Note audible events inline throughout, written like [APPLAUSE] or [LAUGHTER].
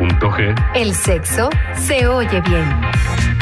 99.g El sexo se oye bien.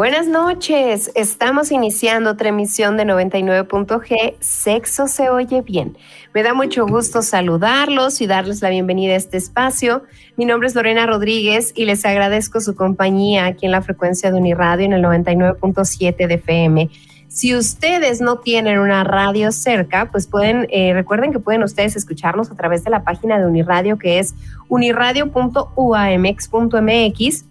Buenas noches, estamos iniciando otra emisión de 99.g, Sexo se oye bien. Me da mucho gusto saludarlos y darles la bienvenida a este espacio. Mi nombre es Lorena Rodríguez y les agradezco su compañía aquí en la frecuencia de Uniradio en el 99.7 de FM. Si ustedes no tienen una radio cerca, pues pueden, eh, recuerden que pueden ustedes escucharnos a través de la página de Uniradio que es uniradio.uamx.mx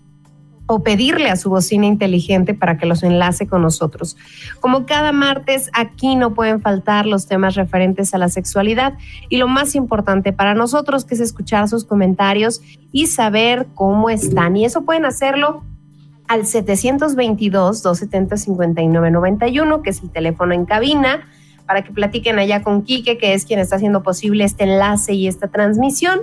o pedirle a su bocina inteligente para que los enlace con nosotros. Como cada martes, aquí no pueden faltar los temas referentes a la sexualidad y lo más importante para nosotros que es escuchar sus comentarios y saber cómo están. Y eso pueden hacerlo al 722-270-5991, que es el teléfono en cabina, para que platiquen allá con Quique, que es quien está haciendo posible este enlace y esta transmisión.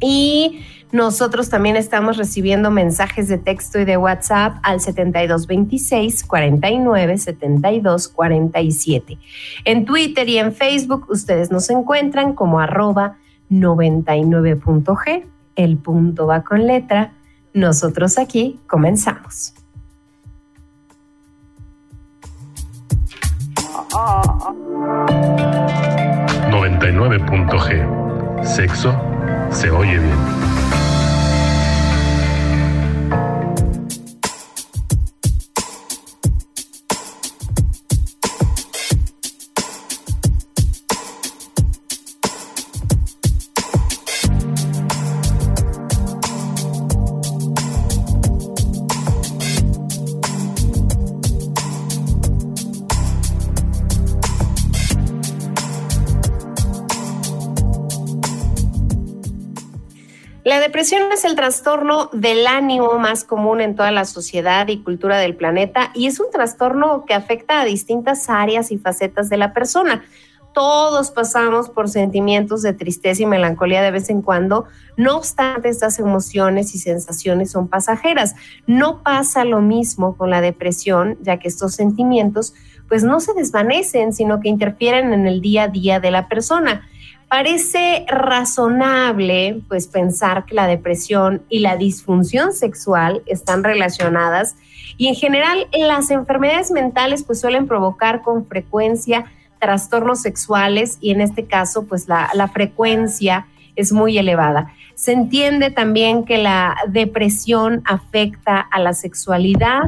Y nosotros también estamos recibiendo mensajes de texto y de WhatsApp al 7226 49 72 47. En Twitter y en Facebook ustedes nos encuentran como arroba 99.g. El punto va con letra. Nosotros aquí comenzamos. 99.g. Sexo se oye bien. Depresión es el trastorno del ánimo más común en toda la sociedad y cultura del planeta y es un trastorno que afecta a distintas áreas y facetas de la persona. Todos pasamos por sentimientos de tristeza y melancolía de vez en cuando, no obstante estas emociones y sensaciones son pasajeras. No pasa lo mismo con la depresión, ya que estos sentimientos pues no se desvanecen, sino que interfieren en el día a día de la persona. Parece razonable pues pensar que la depresión y la disfunción sexual están relacionadas y en general las enfermedades mentales pues suelen provocar con frecuencia trastornos sexuales y en este caso pues la, la frecuencia es muy elevada. Se entiende también que la depresión afecta a la sexualidad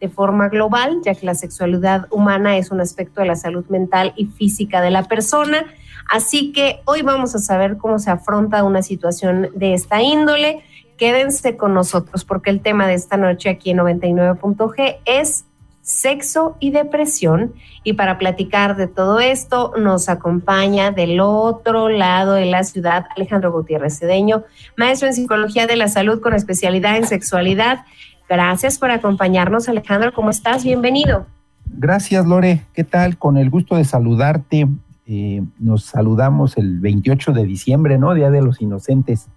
de forma global, ya que la sexualidad humana es un aspecto de la salud mental y física de la persona. Así que hoy vamos a saber cómo se afronta una situación de esta índole. Quédense con nosotros porque el tema de esta noche aquí en 99.g es sexo y depresión. Y para platicar de todo esto nos acompaña del otro lado de la ciudad Alejandro Gutiérrez Cedeño, maestro en psicología de la salud con especialidad en sexualidad. Gracias por acompañarnos, Alejandro. ¿Cómo estás? Bienvenido. Gracias, Lore. ¿Qué tal? Con el gusto de saludarte. Eh, nos saludamos el 28 de diciembre, ¿no? Día de los Inocentes.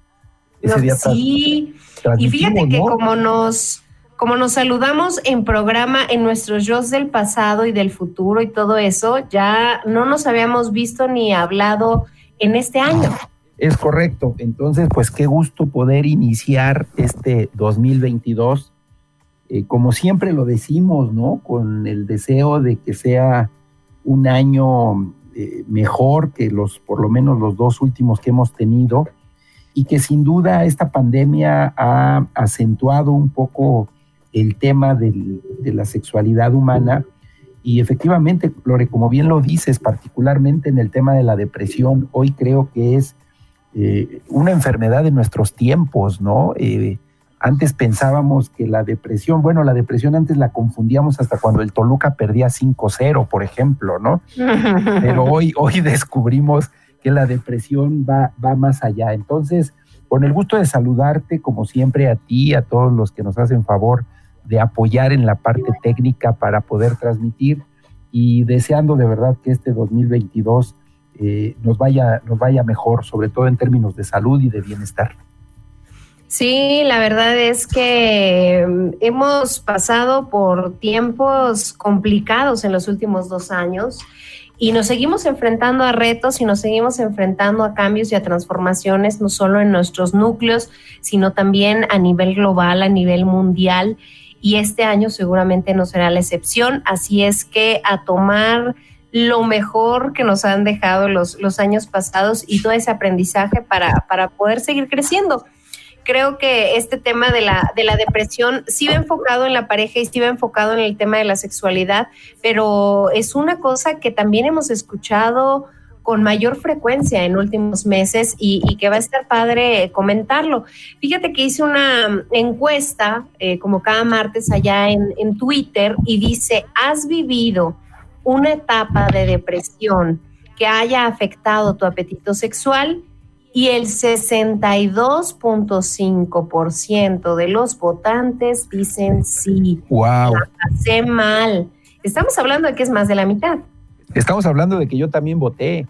No, sí, tras- y fíjate que ¿no? como nos, como nos saludamos en programa en nuestros shows del pasado y del futuro y todo eso, ya no nos habíamos visto ni hablado en este año. Es correcto. Entonces, pues qué gusto poder iniciar este 2022 eh, como siempre lo decimos, ¿no? Con el deseo de que sea un año eh, mejor que los, por lo menos los dos últimos que hemos tenido, y que sin duda esta pandemia ha acentuado un poco el tema de la sexualidad humana. Y efectivamente, Lore, como bien lo dices, particularmente en el tema de la depresión, hoy creo que es eh, una enfermedad de nuestros tiempos, ¿no? Eh, antes pensábamos que la depresión, bueno, la depresión antes la confundíamos hasta cuando el Toluca perdía 5-0, por ejemplo, ¿no? [LAUGHS] Pero hoy, hoy descubrimos que la depresión va, va más allá. Entonces, con el gusto de saludarte, como siempre, a ti, a todos los que nos hacen favor de apoyar en la parte técnica para poder transmitir y deseando de verdad que este 2022 eh, nos, vaya, nos vaya mejor, sobre todo en términos de salud y de bienestar. Sí, la verdad es que mm, hemos pasado por tiempos complicados en los últimos dos años y nos seguimos enfrentando a retos y nos seguimos enfrentando a cambios y a transformaciones, no solo en nuestros núcleos, sino también a nivel global, a nivel mundial. Y este año seguramente no será la excepción. Así es que a tomar lo mejor que nos han dejado los, los años pasados y todo ese aprendizaje para, para poder seguir creciendo creo que este tema de la, de la depresión sí va enfocado en la pareja y sí va enfocado en el tema de la sexualidad, pero es una cosa que también hemos escuchado con mayor frecuencia en últimos meses y, que va a estar padre comentarlo. Fíjate que hice una encuesta, eh, como cada martes allá en, en Twitter, y dice, ¿has vivido una etapa de depresión que haya afectado tu apetito sexual? Y el 62.5% de los votantes dicen sí. ¡Wow! La mal. Estamos hablando de que es más de la mitad. Estamos hablando de que yo también voté.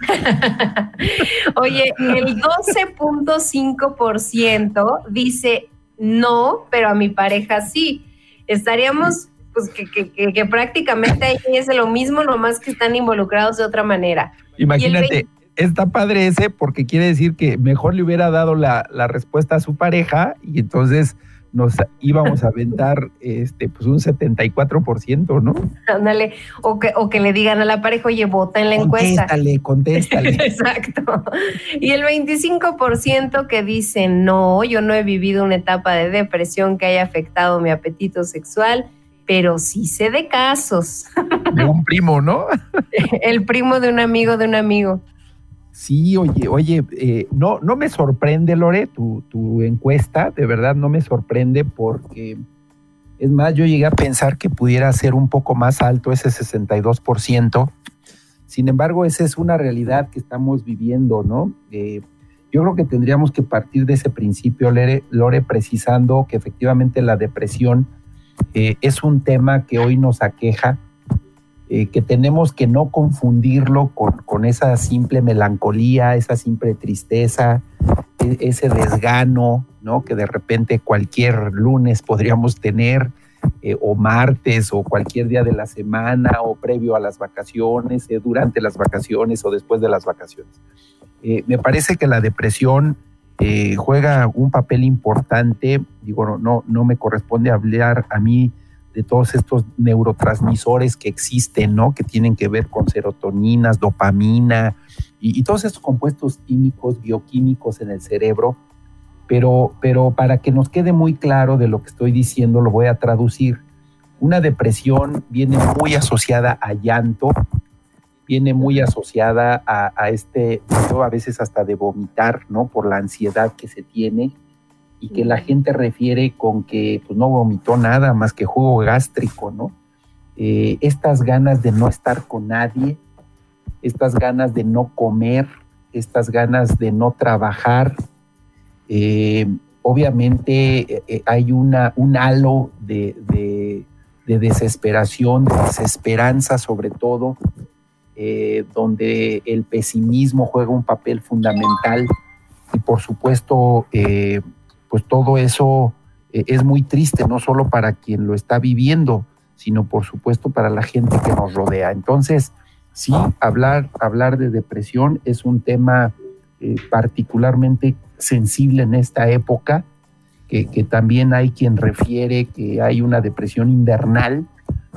[LAUGHS] Oye, el 12.5% dice no, pero a mi pareja sí. Estaríamos, pues, que, que, que, prácticamente ahí es lo mismo, nomás que están involucrados de otra manera. Imagínate, está padre ese porque quiere decir que mejor le hubiera dado la, respuesta a su pareja y entonces nos íbamos a aventar [LAUGHS] este, pues un 74%, ¿no? Ándale, o que, o que le digan a la pareja, oye, vota en la encuesta. Contéstale, contéstale. [LAUGHS] Exacto. Y el 25% que dice, no, yo no he vivido una etapa de depresión que haya afectado mi apetito sexual, pero sí sé de casos. De un primo, ¿no? [LAUGHS] el primo de un amigo de un amigo. Sí, oye, oye, eh, no, no me sorprende, Lore, tu, tu, encuesta, de verdad no me sorprende porque, es más, yo llegué a pensar que pudiera ser un poco más alto ese 62%. Sin embargo, esa es una realidad que estamos viviendo, ¿no? Eh, yo creo que tendríamos que partir de ese principio, Lore, Lore precisando que efectivamente la depresión eh, es un tema que hoy nos aqueja eh, que tenemos que no confundirlo con, esa simple melancolía, esa simple tristeza, e, ese desgano, ¿no? Que de repente cualquier lunes podríamos tener, eh, o martes, o cualquier día de la semana, o previo a las vacaciones, eh, durante las vacaciones o después de las vacaciones. me parece que la depresión juega un papel importante, digo, no, no me corresponde hablar a mí de todos estos neurotransmisores que existen, ¿no? Que tienen que ver con serotoninas, dopamina y, todos estos compuestos químicos, bioquímicos en el cerebro. Pero, pero para que nos quede muy claro de lo que estoy diciendo, lo voy a traducir. Una depresión viene muy asociada a llanto, viene muy asociada a, a este, a veces hasta de vomitar, ¿no? Por la ansiedad que se tiene y que la gente refiere con que pues, no vomitó nada más que jugo gástrico, ¿no? Eh, estas ganas de no estar con nadie, estas ganas de no comer, estas ganas de no trabajar. Eh, obviamente eh, hay una, un halo de, de, desesperación, de desesperanza sobre todo, donde el pesimismo juega un papel fundamental y por supuesto pues todo eso eh, es muy triste, no solo para quien lo está viviendo, sino por supuesto para la gente que nos rodea. Entonces, sí, hablar, hablar de depresión es un tema eh, particularmente sensible en esta época que, también hay quien refiere que hay una depresión invernal,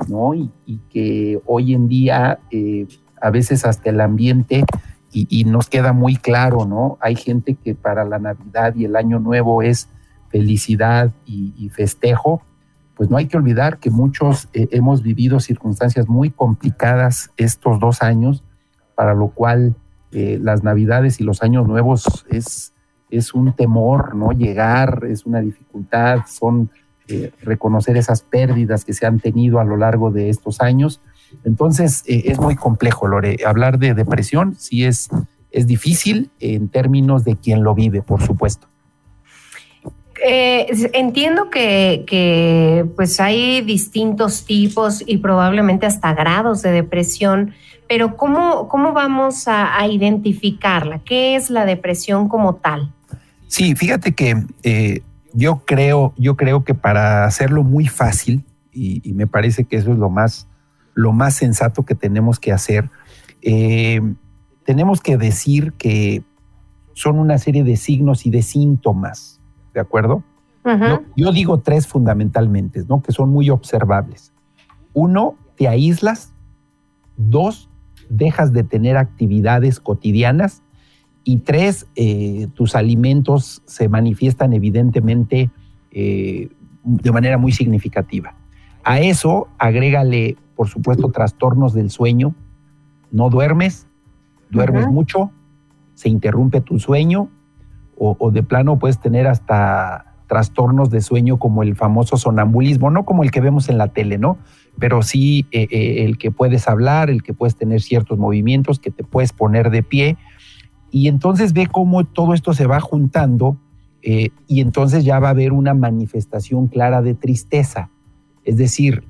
¿no? Y, que hoy en día eh, a veces hasta el ambiente, y, nos queda muy claro, ¿no? Hay gente que para la Navidad y el Año Nuevo es felicidad y, festejo, pues no hay que olvidar que muchos eh, hemos vivido circunstancias muy complicadas estos dos años, para lo cual eh, las Navidades y los Años Nuevos es, es un temor, ¿no? Llegar es una dificultad, son eh, reconocer esas pérdidas que se han tenido a lo largo de estos años. Entonces, es muy complejo, Lore. Hablar de depresión sí es, es difícil en términos de quien lo vive, por supuesto. Eh, entiendo que, pues hay distintos tipos y probablemente hasta grados de depresión, pero ¿cómo, cómo vamos a, identificarla? ¿Qué es la depresión como tal? Sí, fíjate que eh, yo creo, yo creo que para hacerlo muy fácil, y, me parece que eso es lo más, lo más sensato que tenemos que hacer, eh, tenemos que decir que son una serie de signos y de síntomas ¿de acuerdo? yo, digo tres fundamentalmente, ¿no? Que son muy observables. Uno, te aíslas. Dos, dejas de tener actividades cotidianas. Y tres, eh, tus alimentos se manifiestan evidentemente eh, de manera muy significativa. A eso agrégale, por supuesto, trastornos del sueño. No duermes, duermes mucho, se interrumpe tu sueño o, de plano puedes tener hasta trastornos de sueño como el famoso sonambulismo, no como el que vemos en la tele, ¿no? Pero sí eh, eh, el que puedes hablar, el que puedes tener ciertos movimientos, que te puedes poner de pie. Y entonces ve cómo todo esto se va juntando eh, y entonces ya va a haber una manifestación clara de tristeza. Es decir,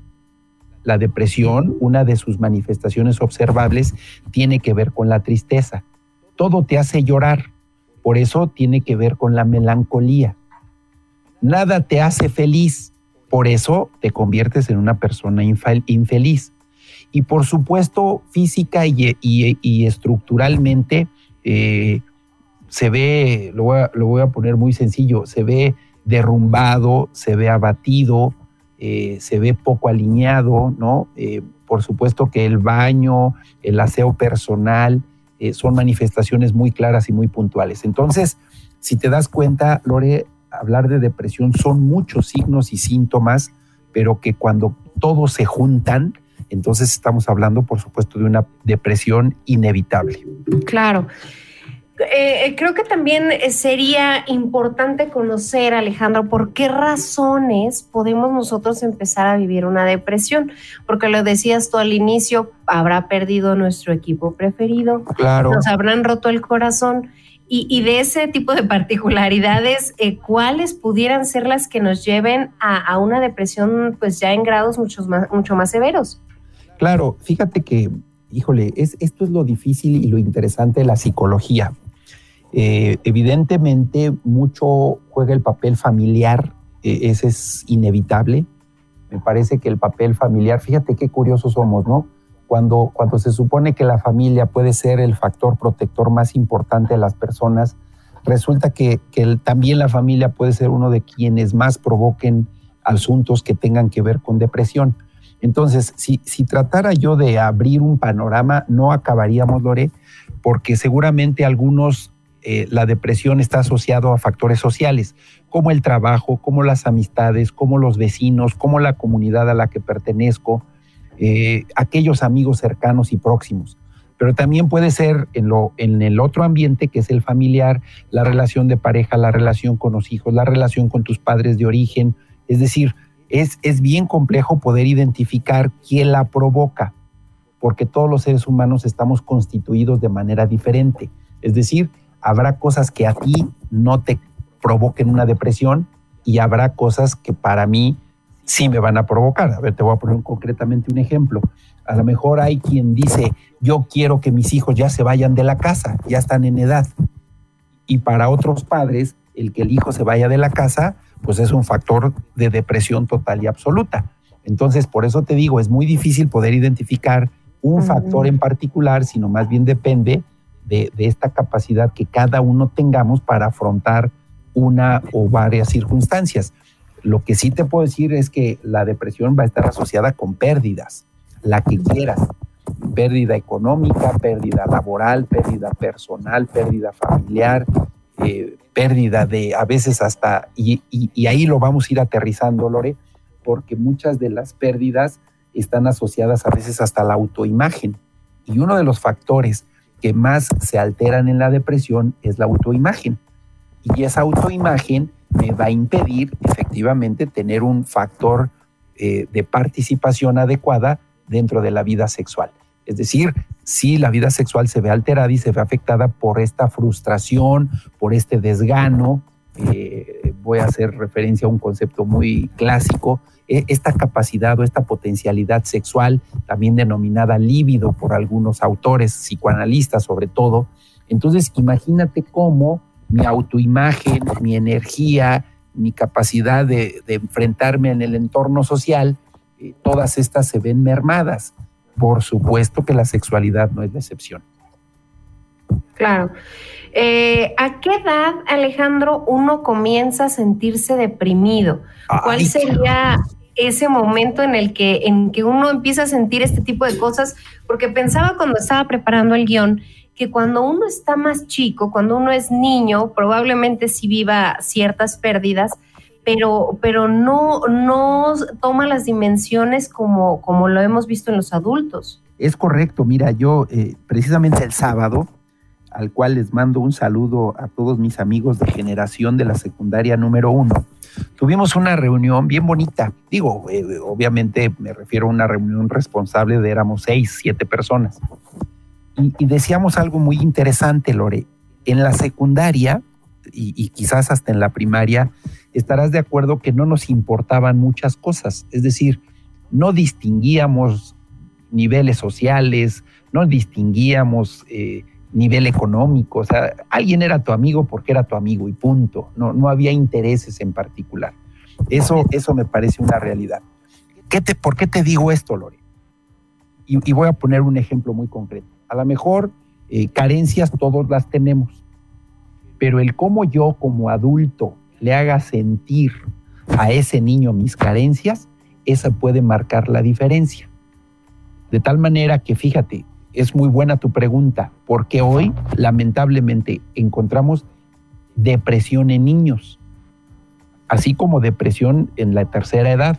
la depresión, una de sus manifestaciones observables, tiene que ver con la tristeza. Todo te hace llorar por eso tiene que ver con la melancolía. Nada te hace feliz, por eso te conviertes en una persona infeliz. Y por supuesto, física y, estructuralmente eh, se ve, lo voy, a, poner muy sencillo, se ve derrumbado, se ve abatido, eh, se ve poco alineado, ¿no? Eh, por supuesto que el baño, el aseo personal, eh, son manifestaciones muy claras y muy puntuales. Entonces, si te das cuenta, Lore, hablar de depresión son muchos signos y síntomas, pero que cuando todos se juntan, entonces estamos hablando, por supuesto, de una depresión inevitable. Claro. Eh, eh, creo que también eh, sería importante conocer, Alejandro, por qué razones podemos nosotros empezar a vivir una depresión. Porque lo decías tú al inicio, habrá perdido nuestro equipo preferido, claro. nos habrán roto el corazón. Y, de ese tipo de particularidades, ¿cuáles pudieran ser las que nos lleven a, una depresión, pues ya en grados mucho más, mucho más severos? Claro, fíjate que, híjole, es, esto es lo difícil y lo interesante de la psicología eh, evidentemente, mucho juega el papel familiar, eh, ese es inevitable. Me parece que el papel familiar, fíjate qué curiosos somos, ¿no? Cuando, cuando se supone que la familia puede ser el factor protector más importante de las personas, resulta que, también la familia puede ser uno de quienes más provoquen asuntos que tengan que ver con depresión. Entonces, si, si tratara yo de abrir un panorama, no acabaríamos, Lore, porque seguramente algunos eh, la depresión está asociado a factores sociales, como el trabajo, como las amistades, como los vecinos, como la comunidad a la que pertenezco, eh, aquellos amigos cercanos y próximos. Pero también puede ser en, lo, en el otro ambiente, que es el familiar, la relación de pareja, la relación con los hijos, la relación con tus padres de origen. Es decir, es, es bien complejo poder identificar quién la provoca, porque todos los seres humanos estamos constituidos de manera diferente. Es decir, habrá cosas que a ti no te provoquen una depresión y habrá cosas que para mí sí me van a provocar. A ver, te voy a poner concretamente un ejemplo. A lo mejor hay quien dice, yo quiero que mis hijos ya se vayan de la casa, ya están en edad. Y para otros padres, el que el hijo se vaya de la casa, pues es un factor de depresión total y absoluta. Entonces, por eso te digo, es muy difícil poder identificar un factor en particular, sino más bien depende de, esta capacidad que cada uno tengamos para afrontar una o varias circunstancias. Lo que sí te puedo decir es que la depresión va a estar asociada con pérdidas, la que quieras. Pérdida económica, pérdida laboral, pérdida personal, pérdida familiar, eh, pérdida de a veces hasta, y, y ahí lo vamos a ir aterrizando, Lore, porque muchas de las pérdidas están asociadas a veces hasta la autoimagen. Y uno de los factores que más se alteran en la depresión es la autoimagen. Y esa autoimagen me va a impedir efectivamente tener un factor eh, de participación adecuada dentro de la vida sexual. Es decir, si la vida sexual se ve alterada y se ve afectada por esta frustración, por este desgano, eh, voy a hacer referencia a un concepto muy clásico, e, esta capacidad o esta potencialidad sexual, también denominada líbido por algunos autores, psicoanalistas sobre todo. Entonces, imagínate cómo mi autoimagen, mi energía, mi capacidad de, enfrentarme en el entorno social, eh, todas estas se ven mermadas. Por supuesto que la sexualidad no es la excepción. Claro. Eh, ¿A qué edad, Alejandro, uno comienza a sentirse deprimido? ¿Cuál sería ese momento en el que, en que uno empieza a sentir este tipo de cosas? Porque pensaba cuando estaba preparando el guion que cuando uno está más chico, cuando uno es niño, probablemente sí viva ciertas pérdidas, pero, pero no, no toma las dimensiones como, como lo hemos visto en los adultos. Es correcto, mira, yo eh, precisamente el sábado, al cual les mando un saludo a todos mis amigos de generación de la secundaria número uno, tuvimos una reunión bien bonita. Digo, eh, obviamente me refiero a una reunión responsable de éramos seis, siete personas. Y, decíamos algo muy interesante, Lore. En la secundaria, y, quizás hasta en la primaria, estarás de acuerdo que no nos importaban muchas cosas. Es decir, no distinguíamos niveles sociales, no distinguíamos eh, nivel económico. O sea, alguien era tu amigo porque era tu amigo y punto. No, no había intereses en particular. Eso, eso me parece una realidad. ¿Qué te, ¿Por qué te digo esto, Lore? y voy a poner un ejemplo muy concreto. A lo mejor eh, carencias todos las tenemos, pero el cómo yo como adulto le haga sentir a ese niño mis carencias, esa puede marcar la diferencia. De tal manera que, fíjate, es muy buena tu pregunta, porque hoy lamentablemente encontramos depresión en niños, así como depresión en la tercera edad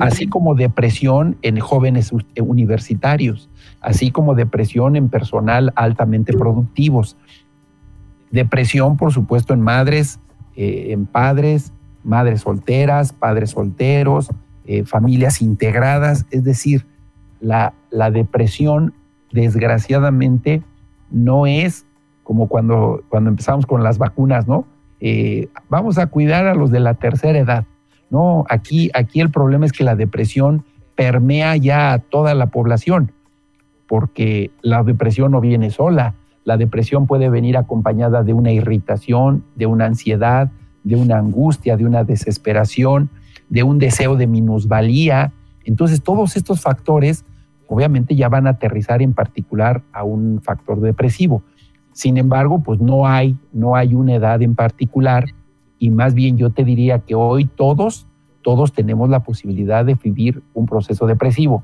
así como depresión en jóvenes eh, universitarios, así como depresión en personal altamente productivos. Depresión, por supuesto, en madres, eh, en padres, madres solteras, padres solteros, eh, familias integradas. Es decir, la, la, depresión, desgraciadamente, no es como cuando, cuando empezamos con las vacunas, ¿no? vamos a cuidar a los de la tercera edad. No, aquí, aquí el problema es que la depresión permea ya a toda la población, porque la depresión no viene sola. La depresión puede venir acompañada de una irritación, de una ansiedad, de una angustia, de una desesperación, de un deseo de minusvalía. Entonces, todos estos factores obviamente ya van a aterrizar en particular a un factor depresivo. Sin embargo, pues no hay, no hay una edad en particular y más bien yo te diría que hoy todos, todos tenemos la posibilidad de vivir un proceso depresivo.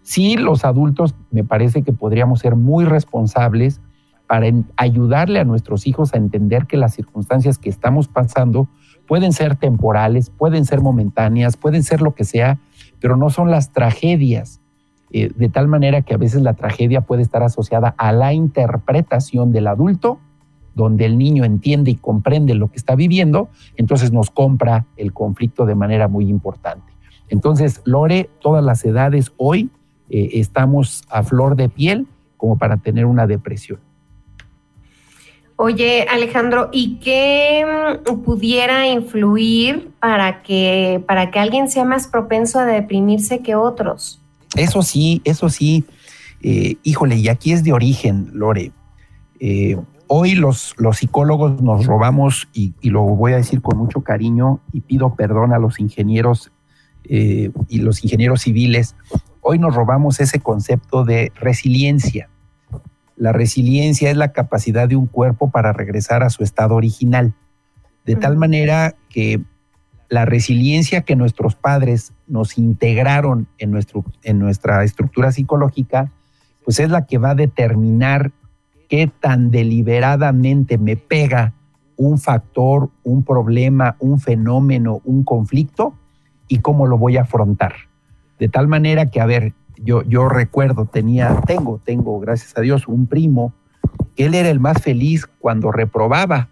Sí, los adultos me parece que podríamos ser muy responsables para ayudarle a nuestros hijos a entender que las circunstancias que estamos pasando pueden ser temporales, pueden ser momentáneas, pueden ser lo que sea, pero no son las tragedias. Eh, de tal manera que a veces la tragedia puede estar asociada a la interpretación del adulto donde el niño entiende y comprende lo que está viviendo, entonces nos compra el conflicto de manera muy importante. Entonces, Lore, todas las edades hoy eh, estamos a flor de piel como para tener una depresión. Oye, Alejandro, ¿y qué mm, pudiera influir para que, para que alguien sea más propenso a deprimirse que otros? Eso sí, eso sí. Eh, híjole, y aquí es de origen, Lore. Eh, hoy los, los psicólogos nos robamos, y, lo voy a decir con mucho cariño, y pido perdón a los ingenieros eh, y los ingenieros civiles, hoy nos robamos ese concepto de resiliencia. La resiliencia es la capacidad de un cuerpo para regresar a su estado original. De tal manera que la resiliencia que nuestros padres nos integraron en, nuestra estructura psicológica, pues es la que va a determinar qué tan deliberadamente me pega un factor, un problema, un fenómeno, un conflicto y cómo lo voy a afrontar. De tal manera que, a ver, yo, yo recuerdo, tenía, tengo, tengo, gracias a Dios, un primo, que él era el más feliz cuando reprobaba.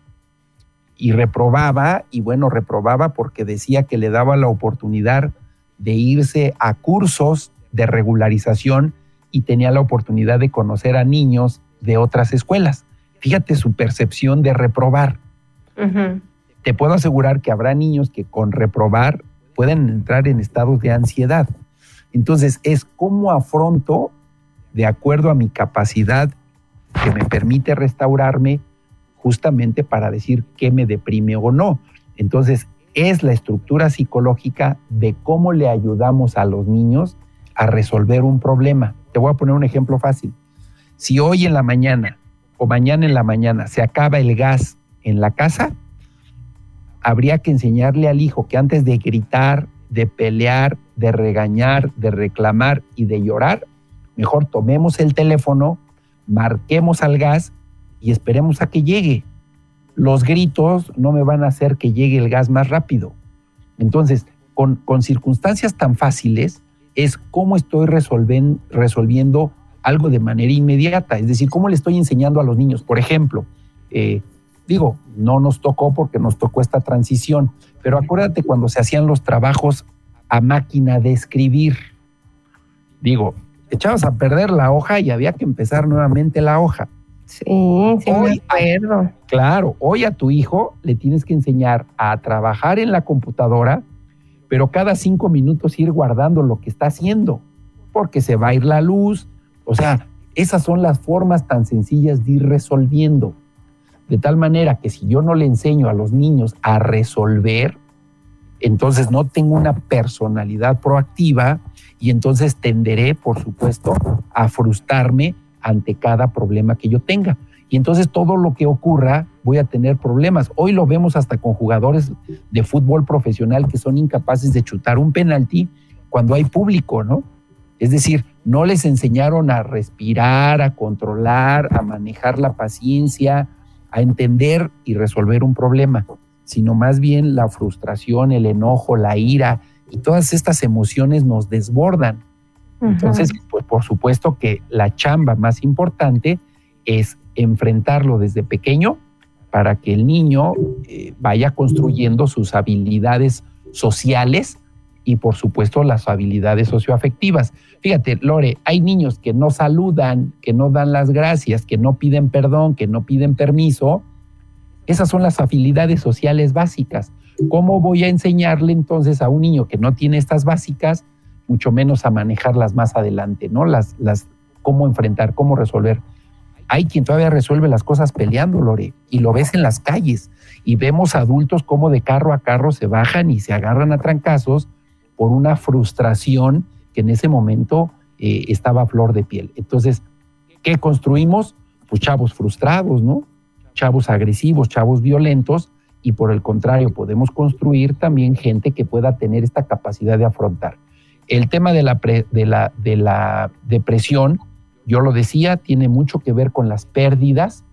Y reprobaba, y bueno, reprobaba porque decía que le daba la oportunidad de irse a cursos de regularización y tenía la oportunidad de conocer a niños de otras escuelas. Fíjate su percepción de reprobar. Te puedo asegurar que habrá niños que con reprobar pueden entrar en estados de ansiedad. Entonces es cómo afronto, de acuerdo a mi capacidad que me permite restaurarme, justamente para decir qué me deprime o no. Entonces es la estructura psicológica de cómo le ayudamos a los niños a resolver un problema. Te voy a poner un ejemplo fácil. Si hoy en la mañana o mañana en la mañana se acaba el gas en la casa, habría que enseñarle al hijo que antes de gritar, de pelear, de regañar, de reclamar y de llorar, mejor tomemos el teléfono, marquemos al gas y esperemos a que llegue. Los gritos no me van a hacer que llegue el gas más rápido. Entonces, con, con circunstancias tan fáciles, es cómo estoy resolviendo algo de manera inmediata, es decir, cómo le estoy enseñando a los niños. Por ejemplo, eh, digo, no nos tocó porque nos tocó esta transición, pero acuérdate cuando se hacían los trabajos a máquina de escribir. Digo, echabas a perder la hoja y había que empezar nuevamente la hoja. Sí, sí me acuerdo. Claro, hoy a tu hijo le tienes que enseñar a trabajar en la computadora, pero cada cinco minutos ir guardando lo que está haciendo, porque se va a ir la luz. O sea, esas son las formas tan sencillas de ir resolviendo. De tal manera que si yo no le enseño a los niños a resolver, entonces no tengo una personalidad proactiva y entonces tenderé, por supuesto, a frustrarme ante cada problema que yo tenga. Y entonces todo lo que ocurra voy a tener problemas. Hoy lo vemos hasta con jugadores de fútbol profesional que son incapaces de chutar un penalti cuando hay público, ¿no? Es decir, no les enseñaron a respirar, a controlar, a manejar la paciencia, a entender y resolver un problema, sino más bien la frustración, el enojo, la ira y todas estas emociones nos desbordan. Entonces, pues por supuesto que la chamba más importante es enfrentarlo desde pequeño para que el niño eh, vaya construyendo sus habilidades sociales y por supuesto las habilidades socioafectivas. Fíjate, Lore, hay niños que no saludan, que no dan las gracias, que no piden perdón, que no piden permiso. Esas son las habilidades sociales básicas. ¿Cómo voy a enseñarle entonces a un niño que no tiene estas básicas, mucho menos a manejarlas más adelante, ¿no? Las, las, cómo enfrentar, cómo resolver. Hay quien todavía resuelve las cosas peleando, Lore, y lo ves en las calles. Y vemos adultos como de carro a carro se bajan y se agarran a trancazos por una frustración que en ese momento eh, estaba a flor de piel. Entonces, ¿qué construimos? Pues chavos frustrados, ¿no? Chavos agresivos, chavos violentos, y por el contrario, podemos construir también gente que pueda tener esta capacidad de afrontar. El tema de la, de la, de la depresión, yo lo decía, tiene mucho que ver con las pérdidas,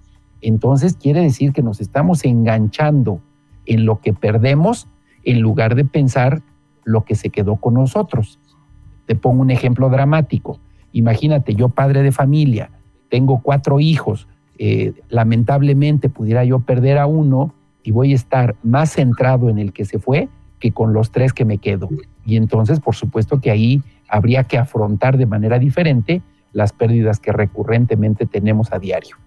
entonces quiere decir que nos estamos enganchando en lo que perdemos en lugar de pensar lo que se quedó con nosotros. Te pongo un ejemplo dramático. Imagínate, yo padre de familia, tengo cuatro hijos, eh, lamentablemente pudiera yo perder a uno y voy a estar más centrado en el que se fue que con los tres que me quedo. Y entonces, por supuesto que ahí habría que afrontar de manera diferente las pérdidas que recurrentemente tenemos a diario.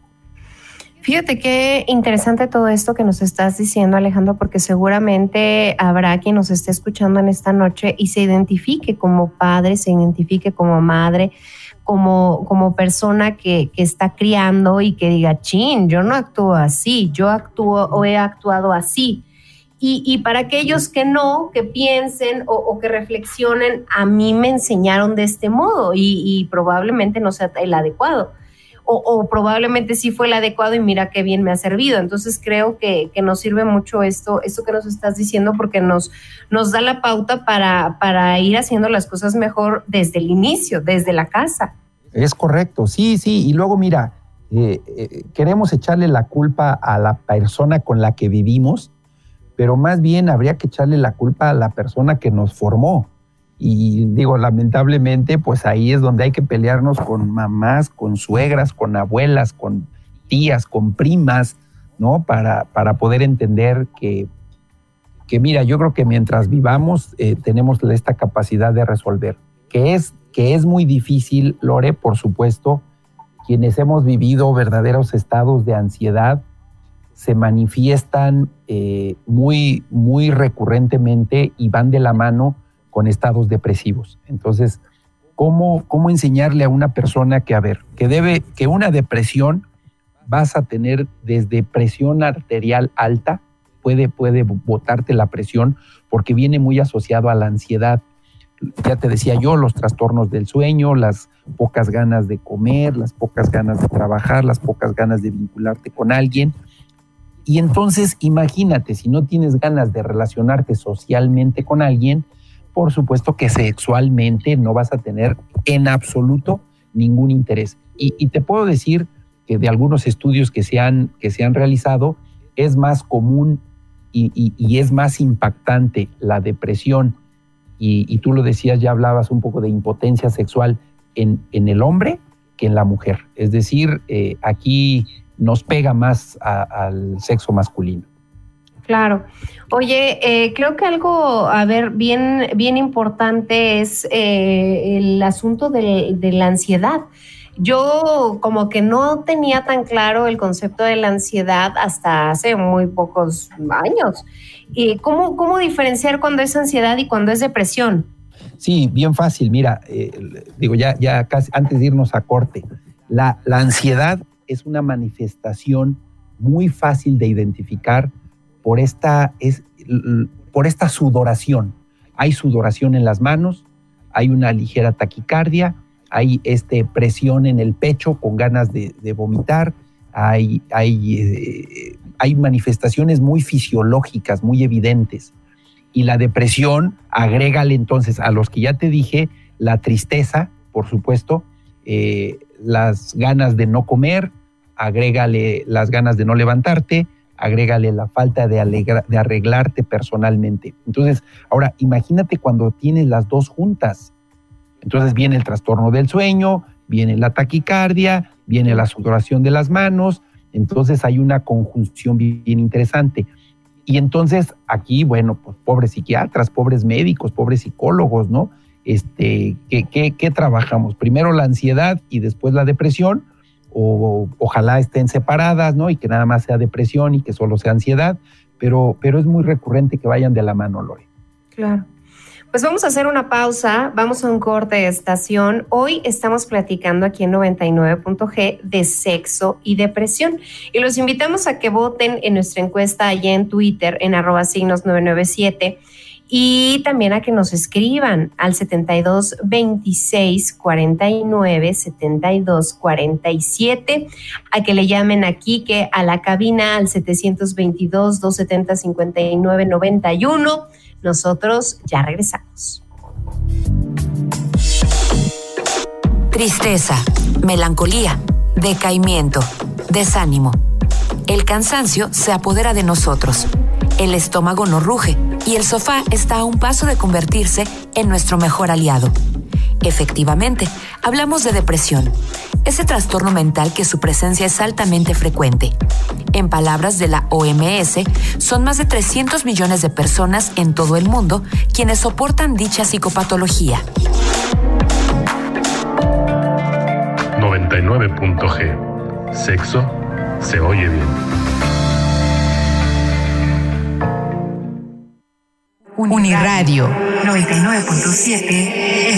Fíjate qué interesante todo esto que nos estás diciendo, Alejandro, porque seguramente habrá quien nos esté escuchando en esta noche y se identifique como padre, se identifique como madre, como, como persona que, que está criando y que diga, chin, yo no actúo así, yo actúo o he actuado así. Y, para aquellos que no, que piensen o, que reflexionen, a mí me enseñaron de este modo y, y probablemente no sea el adecuado o, probablemente sí fue el adecuado y mira qué bien me ha servido. Entonces creo que, que, nos sirve mucho esto, esto que nos estás diciendo porque nos, nos da la pauta para, para ir haciendo las cosas mejor desde el inicio, desde la casa. Es correcto, sí, sí. Y luego mira, eh, eh, queremos echarle la culpa a la persona con la que vivimos, pero más bien habría que echarle la culpa a la persona que nos formó. Y digo, lamentablemente, pues ahí es donde hay que pelearnos con mamás, con suegras, con abuelas, con tías, con primas, ¿no? Para, para poder entender que, que, mira, yo creo que mientras vivamos eh, tenemos esta capacidad de resolver, que es, que es muy difícil, Lore, por supuesto, quienes hemos vivido verdaderos estados de ansiedad se manifiestan eh, muy, muy recurrentemente y van de la mano con estados depresivos. Entonces, ¿cómo, cómo enseñarle a una persona que, a que debe, que una depresión vas a tener desde presión arterial alta, puede, puede botarte la presión porque viene muy asociado a la ansiedad. Ya te decía yo, los trastornos del sueño, las pocas ganas de comer, las pocas ganas de trabajar, las pocas ganas de vincularte con alguien. Y entonces imagínate, si no tienes ganas de relacionarte socialmente con alguien, por supuesto que sexualmente no vas a tener en absoluto ningún interés. Y, te puedo decir que de algunos estudios que se han, que se han realizado, es más común y, es más impactante la depresión. Y, tú lo decías, ya hablabas un poco de impotencia sexual en, en el hombre que en la mujer. Es decir, eh, aquí nos pega más al sexo masculino. Claro. Oye, eh, creo que algo, a ver, bien, bien importante es eh, el asunto de, la ansiedad. Yo como que no tenía tan claro el concepto de la ansiedad hasta hace muy pocos años. ¿Y cómo, cómo diferenciar cuando es ansiedad y cuando es depresión? Sí, bien fácil. Mira, eh, digo, ya, ya casi antes de irnos a corte, la, la ansiedad es una manifestación muy fácil de identificar por esta, es, por esta sudoración. Hay sudoración en las manos, hay una ligera taquicardia, hay este, presión en el pecho con ganas de, vomitar, hay, hay, eh, hay manifestaciones muy fisiológicas, muy evidentes. Y la depresión, agrégale entonces a los que ya te dije, la tristeza, por supuesto, eh, las ganas de no comer, agrégale las ganas de no levantarte, agrégale la falta de, de arreglarte personalmente. Entonces, ahora imagínate cuando tienes las dos juntas. Entonces viene el trastorno del sueño, viene la taquicardia, viene la sudoración de las manos, entonces hay una conjunción bien, interesante. Y entonces aquí, bueno, pues pobres psiquiatras, pobres médicos, pobres psicólogos, ¿no? Este, ¿qué, qué trabajamos? Primero la ansiedad y después la depresión, o ojalá estén separadas, ¿no? Y que nada más sea depresión y que solo sea ansiedad, pero, pero es muy recurrente que vayan de la mano, Lore. Claro. Pues vamos a hacer una pausa, vamos a un corte de estación. Hoy estamos platicando aquí en 99.g de sexo y depresión y los invitamos a que voten en nuestra encuesta allá en Twitter en arroba signos 997 y también a que nos escriban al 72 26 49 72 47, a que le llamen aquí que a la cabina al 722 270 59 91. Nosotros ya regresamos. Tristeza, melancolía, decaimiento, desánimo. El cansancio se apodera de nosotros el estómago no ruge y el sofá está a un paso de convertirse en nuestro mejor aliado. Efectivamente, hablamos de depresión, ese trastorno mental que su presencia es altamente frecuente. En palabras de la OMS, son más de 300 millones de personas en todo el mundo quienes soportan dicha psicopatología. 99.g. Sexo se oye bien. Uniradio 99.7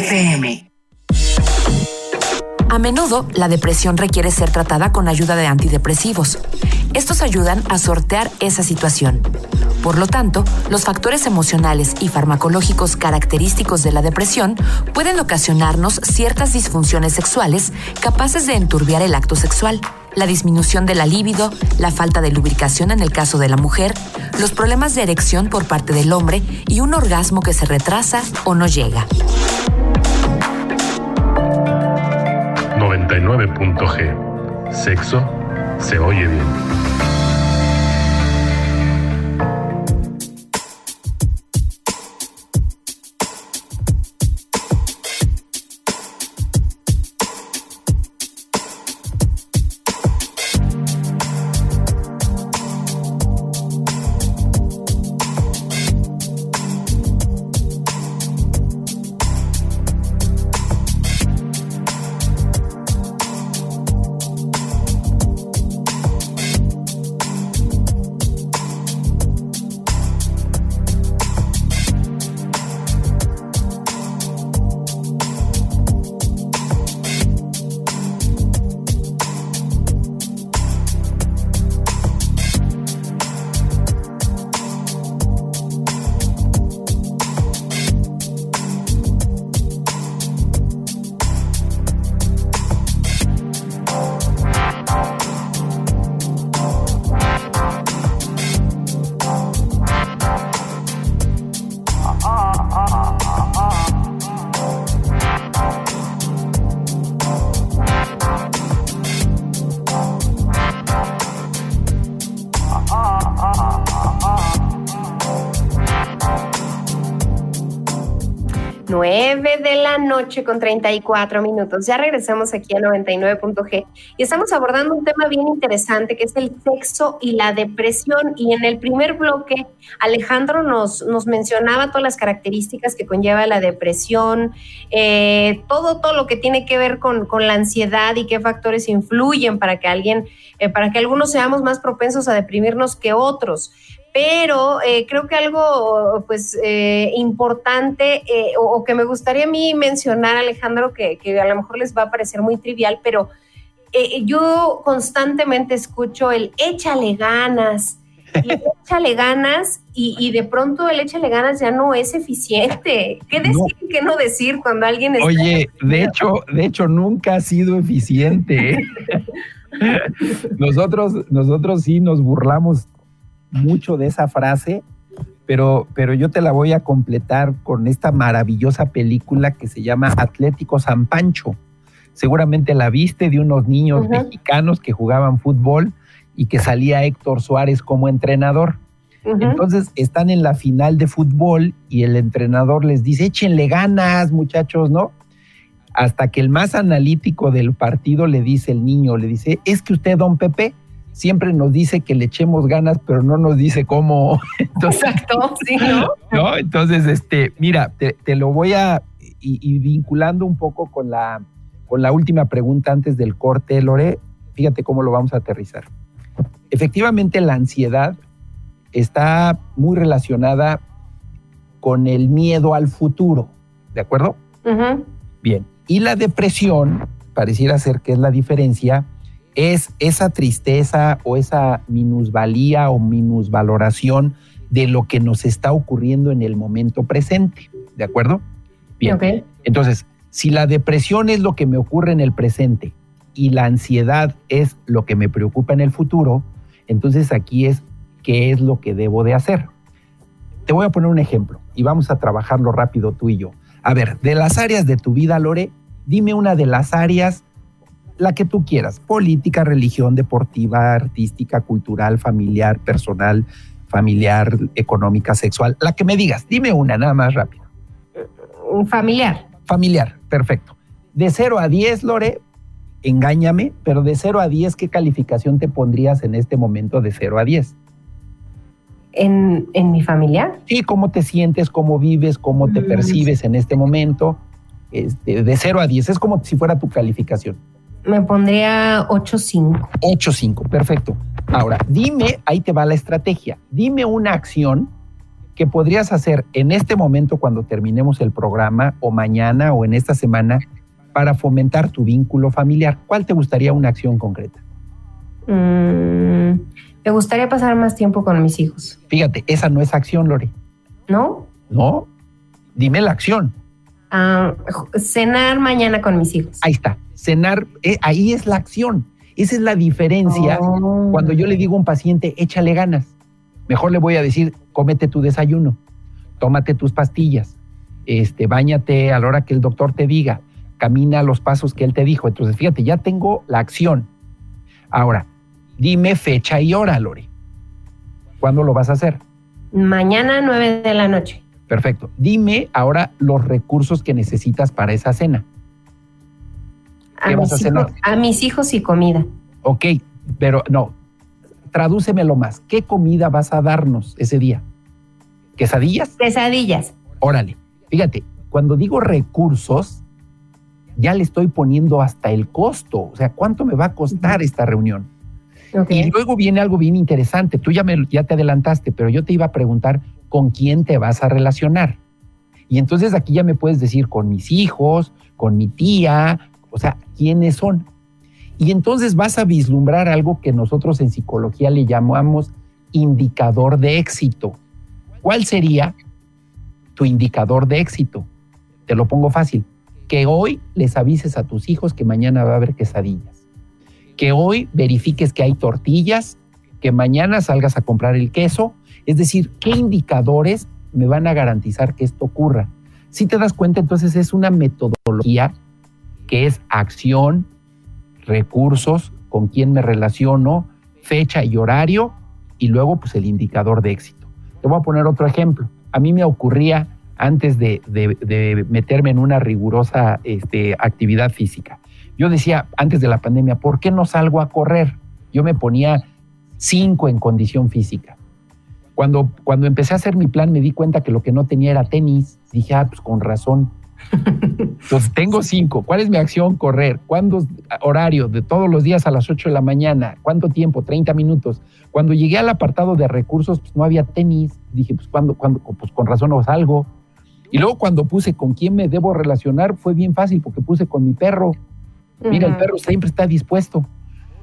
FM. A menudo, la depresión requiere ser tratada con ayuda de antidepresivos. Estos ayudan a sortear esa situación. Por lo tanto, los factores emocionales y farmacológicos característicos de la depresión pueden ocasionarnos ciertas disfunciones sexuales capaces de enturbiar el acto sexual la disminución de la libido, la falta de lubricación en el caso de la mujer, los problemas de erección por parte del hombre y un orgasmo que se retrasa o no llega. 99.g. Sexo se oye bien. Noche con 34 minutos. Ya regresamos aquí a 99.g y estamos abordando un tema bien interesante que es el sexo y la depresión. Y en el primer bloque, Alejandro nos, nos mencionaba todas las características que conlleva la depresión, eh, todo, todo lo que tiene que ver con, con, la ansiedad y qué factores influyen para que alguien, eh, para que algunos seamos más propensos a deprimirnos que otros pero eh, creo que algo pues eh, importante eh, o, que me gustaría a mí mencionar, Alejandro, que, a lo mejor les va a parecer muy trivial, pero yo constantemente escucho el échale ganas. Y [LAUGHS] échale ganas y, de pronto el échale ganas ya no es eficiente. ¿Qué decir y qué no decir cuando alguien está Oye, de hecho, de hecho nunca ha sido eficiente. [LAUGHS] nosotros, nosotros sí nos burlamos mucho de esa frase, pero, pero yo te la voy a completar con esta maravillosa película que se llama Atlético San Pancho. Seguramente la viste de unos niños mexicanos que jugaban fútbol y que salía Héctor Suárez como entrenador. Entonces están en la final de fútbol y el entrenador les dice, échenle ganas muchachos, ¿no? Hasta que el más analítico del partido le dice el niño, le dice, es que usted, don Pepe, siempre nos dice que le echemos ganas, pero no nos dice cómo. [LAUGHS] Exacto, sí, [LAUGHS] ¿no? Entonces, este, mira, te, lo voy a, y, vinculando un poco con la, con la última pregunta antes del corte, Lore, fíjate cómo lo vamos a aterrizar. Efectivamente, la ansiedad está muy relacionada con el miedo al futuro, ¿de acuerdo? Bien, y la depresión, pareciera ser que es la diferencia, es esa tristeza o esa minusvalía o minusvaloración de lo que nos está ocurriendo en el momento presente. ¿De acuerdo? Bien. Entonces, si la depresión es lo que me ocurre en el presente y la ansiedad es lo que me preocupa en el futuro, entonces aquí es qué es lo que debo de hacer. Te voy a poner un ejemplo y vamos a trabajarlo rápido tú y yo. A ver, de las áreas de tu vida, Lore, dime una de las áreas la que tú quieras, política, religión, deportiva, artística, cultural, familiar, personal, familiar, económica, sexual, la que me digas, dime una, nada más rápido. Familiar. Familiar, perfecto. De 0 a 10, Lore, engáñame, pero de 0 a 10, ¿qué calificación te pondrías en este momento de 0 a 10? ¿En, mi familia? Sí, cómo te sientes, cómo vives, cómo te mm. percibes en este momento. Este, de 0 a 10, es como si fuera tu calificación. Me pondría 8-5. 8-5, perfecto. Ahora, dime, ahí te va la estrategia. Dime una acción que podrías hacer en este momento cuando terminemos el programa o mañana o en esta semana para fomentar tu vínculo familiar? ¿Cuál te gustaría una acción concreta? Mm, me gustaría pasar más tiempo con mis hijos. Fíjate, esa no es acción, Lore. ¿No? No. Dime la acción. Cenar mañana con mis hijos. Ahí está. Cenar, eh, ahí es la acción. Esa es la diferencia Oh. cuando yo le digo a un paciente, échale ganas. Mejor le voy a decir, cómete tu desayuno, tómate tus pastillas, este, bañate a la hora que el doctor te diga, camina los pasos que él te dijo. Entonces, fíjate, ya tengo la acción. Ahora, dime fecha y hora, Lore. ¿Cuándo lo vas a hacer? Mañana 9 de la noche. Perfecto. Dime ahora los recursos que necesitas para esa cena. A, ¿Qué vas mis a cenar? hijos, a mis hijos y comida. Ok, pero no, tradúcemelo más. ¿Qué comida vas a darnos ese día? ¿Quesadillas? Quesadillas. Órale. Fíjate, cuando digo recursos, ya le estoy poniendo hasta el costo. O sea, ¿cuánto me va a costar esta reunión? Y luego viene algo bien interesante. Tú ya, me, ya te adelantaste, pero yo te iba a preguntar con quién te vas a relacionar. Y entonces aquí ya me puedes decir con mis hijos, con mi tía, o sea, quiénes son. Y entonces vas a vislumbrar algo que nosotros en psicología le llamamos indicador de éxito. ¿Cuál sería tu indicador de éxito? Te lo pongo fácil. Que hoy les avises a tus hijos que mañana va a haber quesadillas. Que hoy verifiques que hay tortillas, que mañana salgas a comprar el queso. Es decir, ¿qué indicadores me van a garantizar que esto ocurra? Si te das cuenta, entonces es una metodología que es acción, recursos, con quién me relaciono, fecha y horario, y luego pues el indicador de éxito. Te voy a poner otro ejemplo. A mí me ocurría antes de, meterme en una rigurosa este, actividad física. Yo decía antes de la pandemia, ¿por qué no salgo a correr? Yo me ponía cinco en condición física. Cuando, cuando empecé a hacer mi plan me di cuenta que lo que no tenía era tenis. Dije, ah, pues con razón. [LAUGHS] Entonces tengo cinco. ¿Cuál es mi acción? Correr. ¿Cuándo horario? De todos los días a las 8 de la mañana. ¿Cuánto tiempo? 30 minutos. Cuando llegué al apartado de recursos, pues no había tenis. Dije, pues ¿cuándo? cuándo? Pues con razón no salgo. Y luego cuando puse con quién me debo relacionar, fue bien fácil porque puse con mi perro. Mira, el Ujú. perro siempre está dispuesto.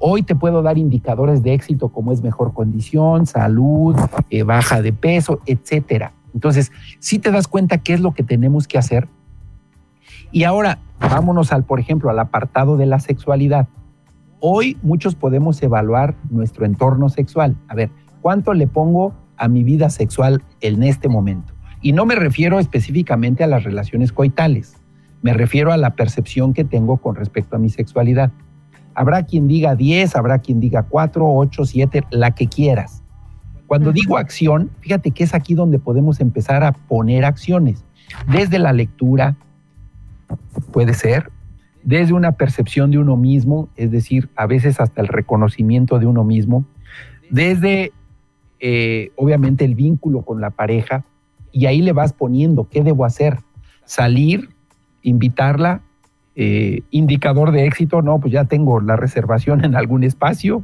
Hoy te puedo dar indicadores de éxito como es mejor condición, salud, eh, baja de peso, etcétera. Entonces, si te das cuenta qué es lo que tenemos que hacer. Y ahora, vámonos al, por ejemplo, al apartado de la sexualidad. Hoy muchos podemos evaluar nuestro entorno sexual. A ver, ¿cuánto le pongo a mi vida sexual en este momento? Y no me refiero específicamente a las relaciones coitales. Me refiero a la percepción que tengo con respecto a mi sexualidad. Habrá quien diga 10, habrá quien diga 4, 8, 7, la que quieras. Cuando digo acción, fíjate que es aquí donde podemos empezar a poner acciones. Desde la lectura, puede ser, desde una percepción de uno mismo, es decir, a veces hasta el reconocimiento de uno mismo, desde, eh, obviamente, el vínculo con la pareja, y ahí le vas poniendo qué debo hacer, salir, invitarla, eh, indicador de éxito, no, pues ya tengo la reservación en algún espacio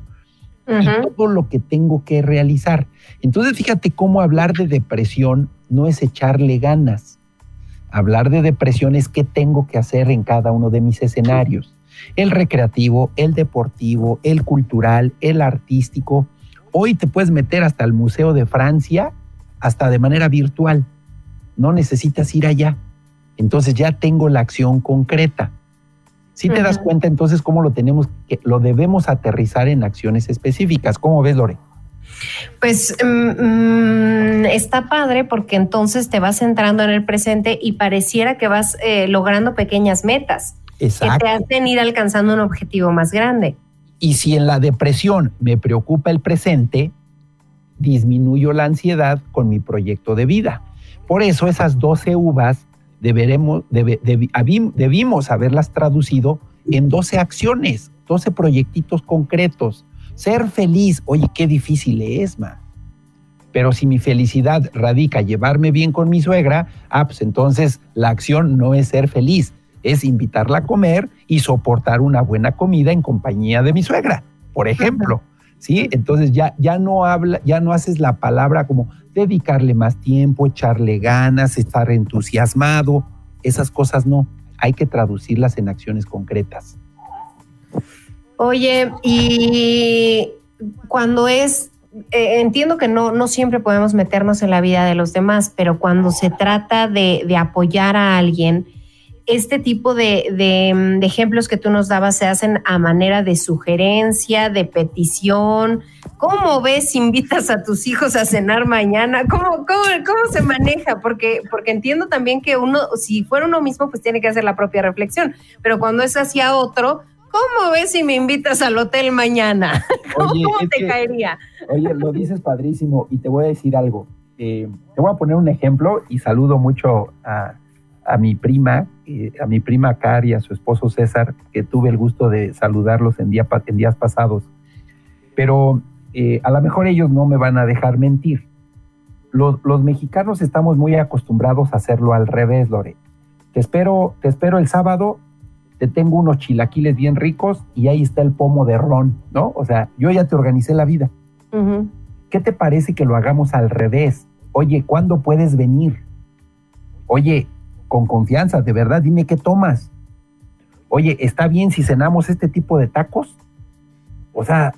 y todo lo que tengo que realizar. Entonces, fíjate cómo hablar de depresión no es echarle ganas. Hablar de depresión es qué tengo que hacer en cada uno de mis escenarios. El recreativo, el deportivo, el cultural, el artístico. Hoy te puedes meter hasta el Museo de Francia, hasta de manera virtual. No necesitas ir allá. Entonces ya tengo la acción concreta. Si te das cuenta entonces cómo lo tenemos que lo debemos aterrizar en acciones específicas. ¿Cómo ves, Lore? Pues mm, mm, está padre porque entonces te vas centrando en el presente y pareciera que vas eh, logrando pequeñas metas que Exacto. te hacen ir alcanzando un objetivo más grande. Y si en la depresión me preocupa el presente, disminuyo la ansiedad con mi proyecto de vida. Por eso esas 12 uvas deberemos, debimos haberlas traducido en 12 acciones, 12 proyectitos concretos. Ser feliz, oye, qué difícil es, ma. Pero si mi felicidad radica llevarme bien con mi suegra, ah, pues entonces la acción no es ser feliz, es invitarla a comer y soportar una buena comida en compañía de mi suegra, por ejemplo. [LAUGHS] ¿Sí? Entonces ya, ya no habla, ya no haces la palabra como dedicarle más tiempo, echarle ganas, estar entusiasmado, esas cosas no. hay que traducirlas en acciones concretas. Oye, y cuando es, eh, entiendo que no, no siempre podemos meternos en la vida de los demás, pero cuando se trata de, de apoyar a alguien, este tipo de, de, ejemplos que tú nos dabas se hacen a manera de sugerencia, de petición. ¿Cómo ves si invitas a tus hijos a cenar mañana? ¿Cómo, cómo, cómo se maneja? Porque, porque entiendo también que uno, si fuera uno mismo, pues tiene que hacer la propia reflexión. Pero cuando es hacia otro, ¿cómo ves si me invitas al hotel mañana? [LAUGHS] ¿Cómo, te caería? Oye, lo dices padrísimo y te voy a decir algo. Eh, te voy a poner un ejemplo y saludo mucho a a mi prima, eh, a mi prima Cari, a su esposo César, que tuve el gusto de saludarlos en, día, en días pasados. Pero eh, a lo mejor ellos no me van a dejar mentir. Los, los, mexicanos estamos muy acostumbrados a hacerlo al revés, Lore. Te espero, te espero el sábado, te tengo unos chilaquiles bien ricos y ahí está el pomo de ron, ¿no? O sea, yo ya te organicé la vida. ¿Qué te parece que lo hagamos al revés? Oye, ¿cuándo puedes venir? Oye, con confianza, de verdad, dime qué tomas. Oye, ¿está bien si cenamos este tipo de tacos? O sea,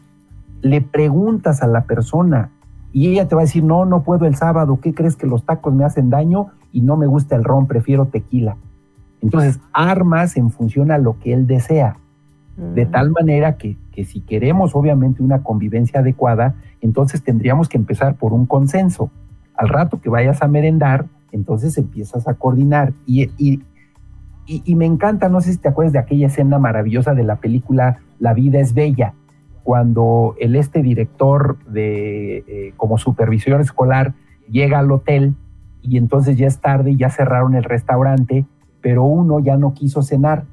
le preguntas a la persona y ella te va a decir, no, no puedo el sábado, ¿qué crees que los tacos me hacen daño y no me gusta el ron, prefiero tequila? Entonces, armas en función a lo que él desea, de mm. tal manera que, que si queremos obviamente una convivencia adecuada, entonces tendríamos que empezar por un consenso. Al rato que vayas a merendar, entonces empiezas a coordinar y, y, y, me encanta, no sé si te acuerdas de aquella escena maravillosa de la película La vida es bella, cuando el este director de eh, como supervisor escolar llega al hotel y entonces ya es tarde ya cerraron el restaurante, pero uno ya no quiso cenar.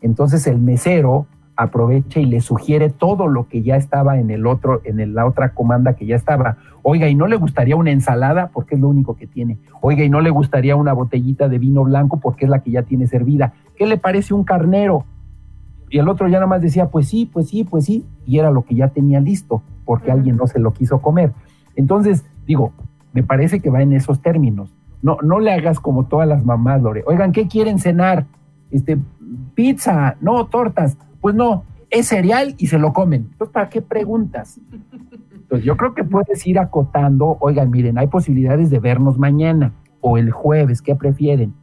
Entonces el mesero aprovecha y le sugiere todo lo que ya estaba en el otro, en la otra comanda que ya estaba. Oiga, ¿y no le gustaría una ensalada? Porque es lo único que tiene. Oiga, ¿y no le gustaría una botellita de vino blanco? Porque es la que ya tiene servida. ¿Qué le parece un carnero? Y el otro ya nada más decía, pues sí, pues sí, pues sí. Y era lo que ya tenía listo, porque alguien no se lo quiso comer. Entonces, digo, me parece que va en esos términos. No, no le hagas como todas las mamás, Lore. Oigan, ¿qué quieren cenar? Este, pizza, no, tortas pues no, es cereal y se lo comen. Entonces, ¿para qué preguntas? Entonces, yo creo que puedes ir acotando, oigan, miren, hay posibilidades de vernos mañana o el jueves, ¿qué prefieren?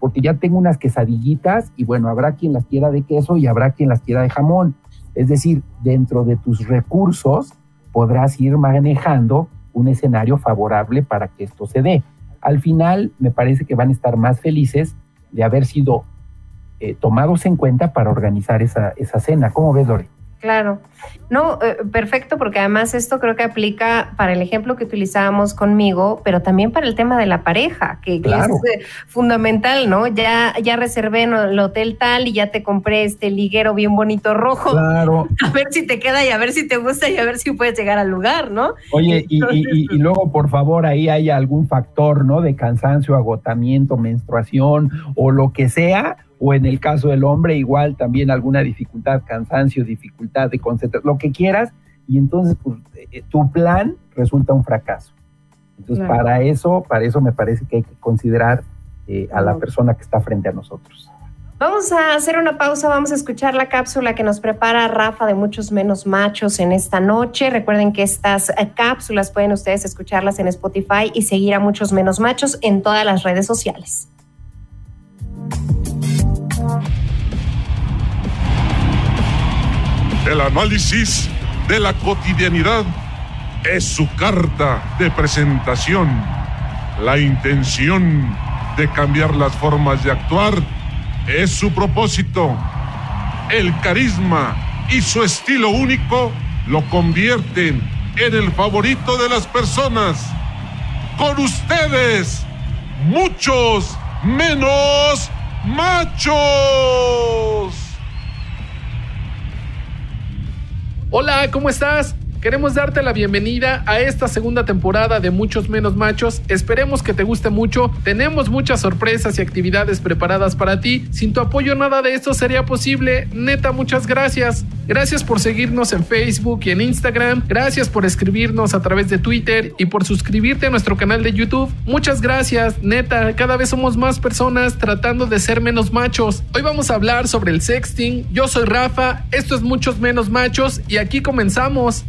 Porque ya tengo unas quesadillitas y bueno, habrá quien las quiera de queso y habrá quien las quiera de jamón. Es decir, dentro de tus recursos podrás ir manejando un escenario favorable para que esto se dé. Al final, me parece que van a estar más felices de haber sido eh, tomados en cuenta para organizar esa, esa cena. ¿Cómo ves, Lori? Claro. No, eh, perfecto, porque además esto creo que aplica para el ejemplo que utilizábamos conmigo, pero también para el tema de la pareja, que, es eh, fundamental, ¿no? Ya, ya reservé en el hotel tal y ya te compré este liguero bien bonito rojo. Claro. [LAUGHS] A ver si te queda y a ver si te gusta y a ver si puedes llegar al lugar, ¿no? Oye, y, y, y, luego, por favor, ahí hay algún factor, ¿no? De cansancio, agotamiento, menstruación o lo que sea o en el caso del hombre igual también alguna dificultad, cansancio, dificultad de lo que quieras, y entonces pues, eh, tu plan resulta un fracaso. Entonces para eso, para eso me parece que hay que considerar eh, a la persona que está frente a nosotros. Vamos a hacer una pausa, vamos a escuchar la cápsula que nos prepara Rafa de muchos menos machos en esta noche. Recuerden que estas eh, cápsulas pueden ustedes escucharlas en Spotify y seguir a muchos menos machos en todas las redes sociales. El análisis de la cotidianidad es su carta de presentación. La intención de cambiar las formas de actuar es su propósito. El carisma y su estilo único lo convierten en el favorito de las personas. Con ustedes, muchos menos machos. Hola, ¿cómo estás? Queremos darte la bienvenida a esta segunda temporada de Muchos Menos Machos. Esperemos que te guste mucho. Tenemos muchas sorpresas y actividades preparadas para ti. Sin tu apoyo nada de esto sería posible. Neta, muchas gracias. Gracias por seguirnos en Facebook y en Instagram. Gracias por escribirnos a través de Twitter y por suscribirte a nuestro canal de YouTube. Muchas gracias. Neta, cada vez somos más personas tratando de ser menos machos. Hoy vamos a hablar sobre el sexting. Yo soy Rafa. Esto es Muchos Menos Machos y aquí comenzamos.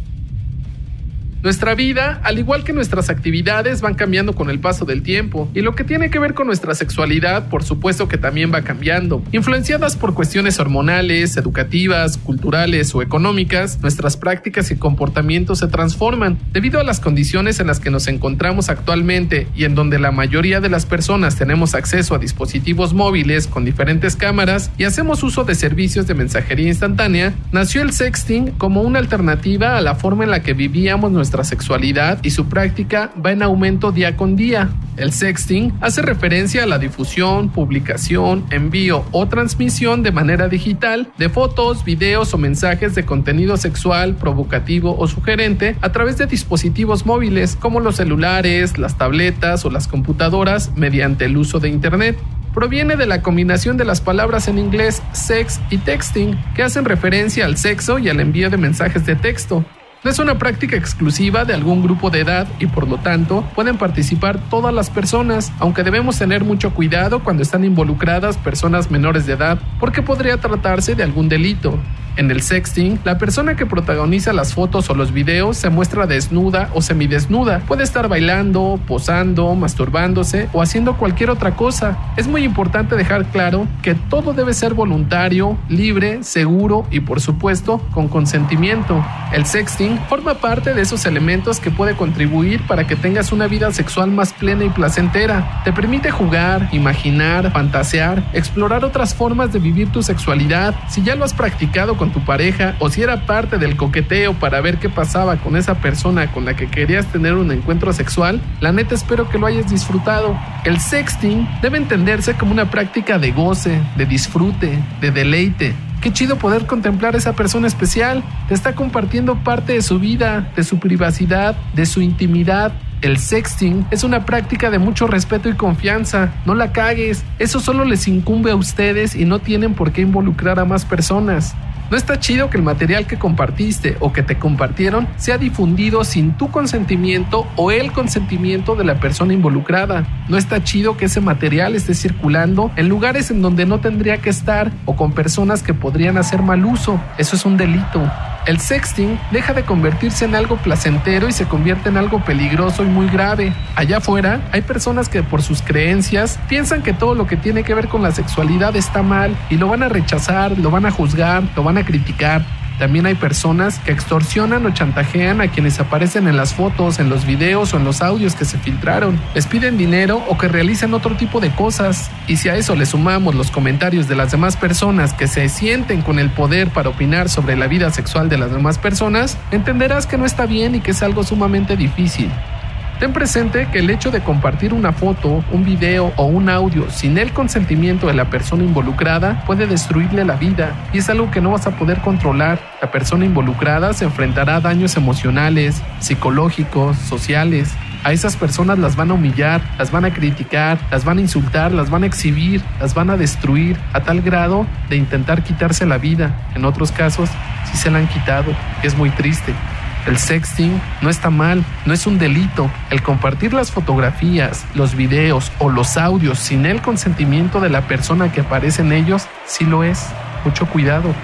Nuestra vida, al igual que nuestras actividades, van cambiando con el paso del tiempo, y lo que tiene que ver con nuestra sexualidad, por supuesto que también va cambiando. Influenciadas por cuestiones hormonales, educativas, culturales o económicas, nuestras prácticas y comportamientos se transforman. Debido a las condiciones en las que nos encontramos actualmente y en donde la mayoría de las personas tenemos acceso a dispositivos móviles con diferentes cámaras y hacemos uso de servicios de mensajería instantánea, nació el sexting como una alternativa a la forma en la que vivíamos nuestra nuestra sexualidad y su práctica va en aumento día con día. El sexting hace referencia a la difusión, publicación, envío o transmisión de manera digital de fotos, videos o mensajes de contenido sexual, provocativo o sugerente a través de dispositivos móviles como los celulares, las tabletas o las computadoras mediante el uso de Internet proviene de la combinación de las palabras en inglés sex y texting, que hacen referencia al sexo y al envío de mensajes de texto. No es una práctica exclusiva de algún grupo de edad y por lo tanto pueden participar todas las personas, aunque debemos tener mucho cuidado cuando están involucradas personas menores de edad porque podría tratarse de algún delito. En el sexting, la persona que protagoniza las fotos o los videos se muestra desnuda o semidesnuda. Puede estar bailando, posando, masturbándose o haciendo cualquier otra cosa. Es muy importante dejar claro que todo debe ser voluntario, libre, seguro y por supuesto con consentimiento. El sexting forma parte de esos elementos que puede contribuir para que tengas una vida sexual más plena y placentera. Te permite jugar, imaginar, fantasear, explorar otras formas de vivir tu sexualidad. Si ya lo has practicado con tu pareja o si era parte del coqueteo para ver qué pasaba con esa persona con la que querías tener un encuentro sexual, la neta espero que lo hayas disfrutado. El sexting debe entenderse como una práctica de goce, de disfrute, de deleite. Qué chido poder contemplar a esa persona especial. Te está compartiendo parte de su vida, de su privacidad, de su intimidad, el sexting es una práctica de mucho respeto y confianza. No la cagues. Eso solo les incumbe a ustedes y no tienen por qué involucrar a más personas. No está chido que el material que compartiste o que te compartieron sea difundido sin tu consentimiento o el consentimiento de la persona involucrada. No está chido que ese material esté circulando en lugares en donde no tendría que estar o con personas que podrían hacer mal uso. Eso es un delito. El sexting deja de convertirse en algo placentero y se convierte en algo peligroso y muy grave. Allá afuera hay personas que por sus creencias piensan que todo lo que tiene que ver con la sexualidad está mal y lo van a rechazar, lo van a juzgar, lo van a criticar. También hay personas que extorsionan o chantajean a quienes aparecen en las fotos, en los videos o en los audios que se filtraron. Les piden dinero o que realicen otro tipo de cosas. Y si a eso le sumamos los comentarios de las demás personas que se sienten con el poder para opinar sobre la vida sexual de las demás personas, entenderás que no está bien y que es algo sumamente difícil. Ten presente que el hecho de compartir una foto, un video o un audio sin el consentimiento de la persona involucrada puede destruirle la vida y es algo que no vas a poder controlar. La persona involucrada se enfrentará a daños emocionales, psicológicos, sociales. A esas personas las van a humillar, las van a criticar, las van a insultar, las van a exhibir, las van a destruir a tal grado de intentar quitarse la vida. En otros casos, sí se la han quitado. Es muy triste. El sexting no está mal, no es un delito. El compartir las fotografías, los videos o los audios sin el consentimiento de la persona que aparece en ellos, sí lo es. Mucho cuidado.